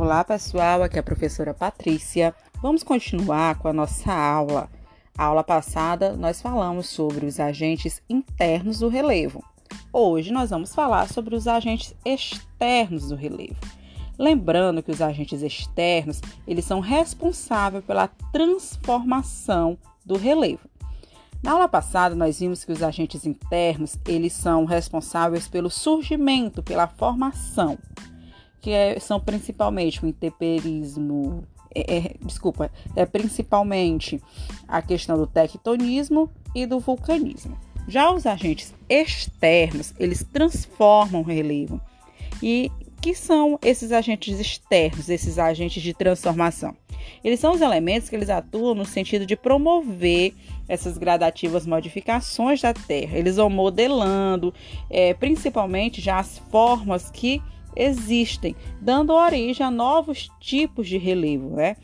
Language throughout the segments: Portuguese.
Olá pessoal, aqui é a professora Patrícia. Vamos continuar com a nossa aula. A aula passada nós falamos sobre os agentes internos do relevo. Hoje nós vamos falar sobre os agentes externos do relevo. Lembrando que os agentes externos, eles são responsáveis pela transformação do relevo. Na aula passada nós vimos que os agentes internos, eles são responsáveis pelo surgimento, pela formação que é, são principalmente o intemperismo, é, é, desculpa, é principalmente a questão do tectonismo e do vulcanismo. Já os agentes externos, eles transformam o relevo. E que são esses agentes externos, esses agentes de transformação? Eles são os elementos que eles atuam no sentido de promover essas gradativas modificações da Terra. Eles vão modelando, é, principalmente já as formas que existem, dando origem a novos tipos de relevo. Né?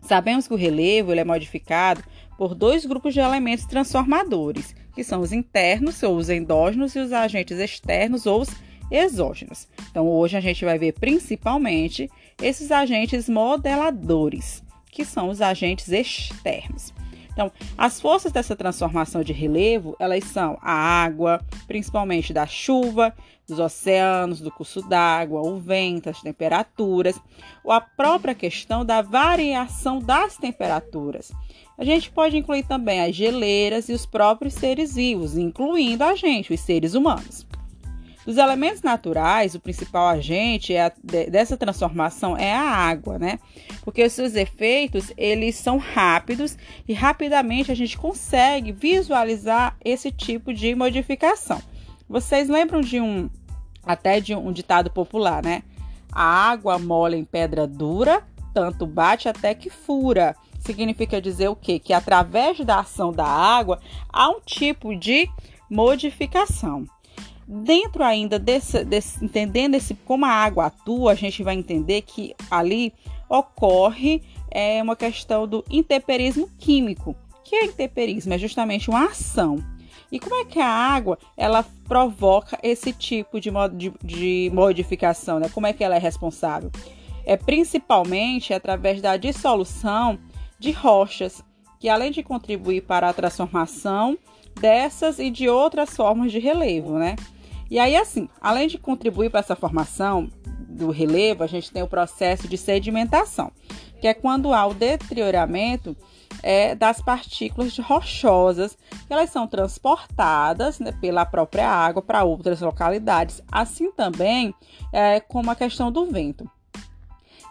Sabemos que o relevo ele é modificado por dois grupos de elementos transformadores, que são os internos ou os endógenos e os agentes externos ou os exógenos. Então, hoje a gente vai ver principalmente esses agentes modeladores, que são os agentes externos. Então, as forças dessa transformação de relevo, elas são a água, principalmente da chuva, dos oceanos, do curso d'água, o vento, as temperaturas, ou a própria questão da variação das temperaturas. A gente pode incluir também as geleiras e os próprios seres vivos, incluindo a gente, os seres humanos. Dos elementos naturais, o principal agente é a, de, dessa transformação é a água, né? Porque os seus efeitos, eles são rápidos e rapidamente a gente consegue visualizar esse tipo de modificação. Vocês lembram de um até de um ditado popular, né? A água mole em pedra dura, tanto bate até que fura. Significa dizer o quê? Que através da ação da água há um tipo de modificação. Dentro ainda desse, desse, entendendo esse, como a água atua, a gente vai entender que ali ocorre é, uma questão do intemperismo químico. O que é intemperismo? É justamente uma ação. E como é que a água ela provoca esse tipo de, de, de modificação? Né? Como é que ela é responsável? É principalmente através da dissolução de rochas, que além de contribuir para a transformação dessas e de outras formas de relevo, né? E aí, assim, além de contribuir para essa formação do relevo, a gente tem o processo de sedimentação, que é quando há o deterioramento é, das partículas rochosas, que elas são transportadas né, pela própria água para outras localidades, assim também é, como a questão do vento.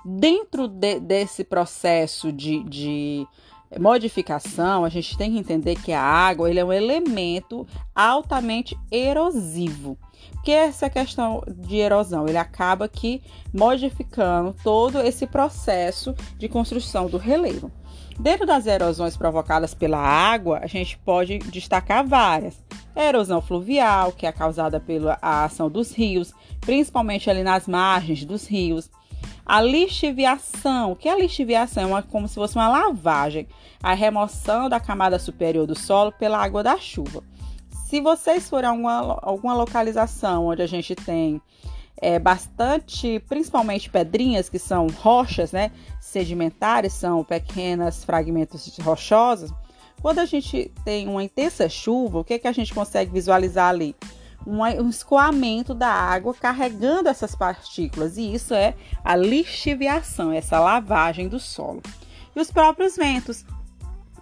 Dentro de, desse processo de, de modificação, a gente tem que entender que a água ele é um elemento altamente erosivo. Que essa questão de erosão, ele acaba que modificando todo esse processo de construção do relevo. Dentro das erosões provocadas pela água, a gente pode destacar várias. Erosão fluvial, que é causada pela ação dos rios, principalmente ali nas margens dos rios. A lixiviação, que é a lixiviação? É uma, como se fosse uma lavagem, a remoção da camada superior do solo pela água da chuva. Se vocês forem a alguma, alguma localização onde a gente tem é, bastante, principalmente pedrinhas, que são rochas né, sedimentares, são pequenos fragmentos rochosos, quando a gente tem uma intensa chuva, o que, é que a gente consegue visualizar ali? Um escoamento da água carregando essas partículas, e isso é a lixiviação, essa lavagem do solo. E os próprios ventos,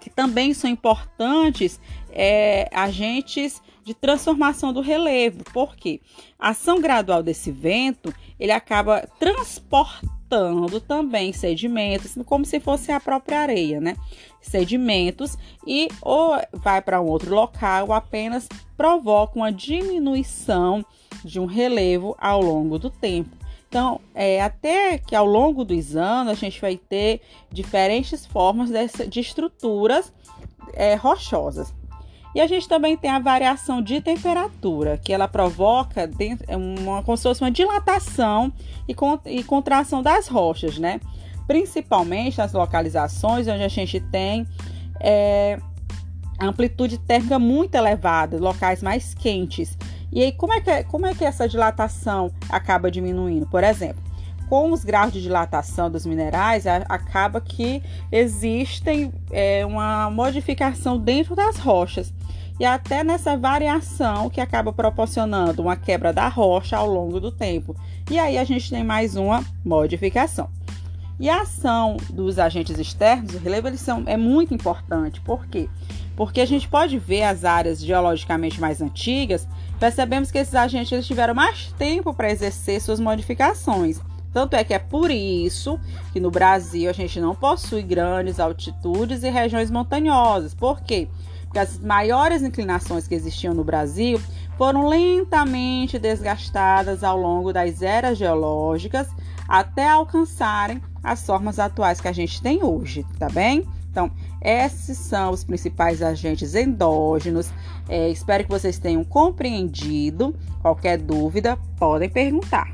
que também são importantes é, agentes de transformação do relevo, porque a ação gradual desse vento ele acaba transportando também sedimentos, como se fosse a própria areia, né? Sedimentos e ou vai para um outro local apenas provoca uma diminuição de um relevo ao longo do tempo. Então, é, até que ao longo dos anos a gente vai ter diferentes formas dessa, de estruturas é, rochosas. E a gente também tem a variação de temperatura, que ela provoca é uma, como se fosse uma dilatação e, con, e contração das rochas, né? Principalmente nas localizações onde a gente tem é, amplitude térmica muito elevada, locais mais quentes. E aí, como é que, como é que essa dilatação acaba diminuindo? Por exemplo, com os graus de dilatação dos minerais, acaba que existem é, uma modificação dentro das rochas e até nessa variação que acaba proporcionando uma quebra da rocha ao longo do tempo. E aí a gente tem mais uma modificação. E a ação dos agentes externos, o relevo, eles são, é muito importante. Por quê? Porque a gente pode ver as áreas geologicamente mais antigas, percebemos que esses agentes eles tiveram mais tempo para exercer suas modificações. Tanto é que é por isso que no Brasil a gente não possui grandes altitudes e regiões montanhosas. Por quê? Porque as maiores inclinações que existiam no Brasil foram lentamente desgastadas ao longo das eras geológicas até alcançarem as formas atuais que a gente tem hoje, tá bem? Então, esses são os principais agentes endógenos. É, espero que vocês tenham compreendido. Qualquer dúvida, podem perguntar.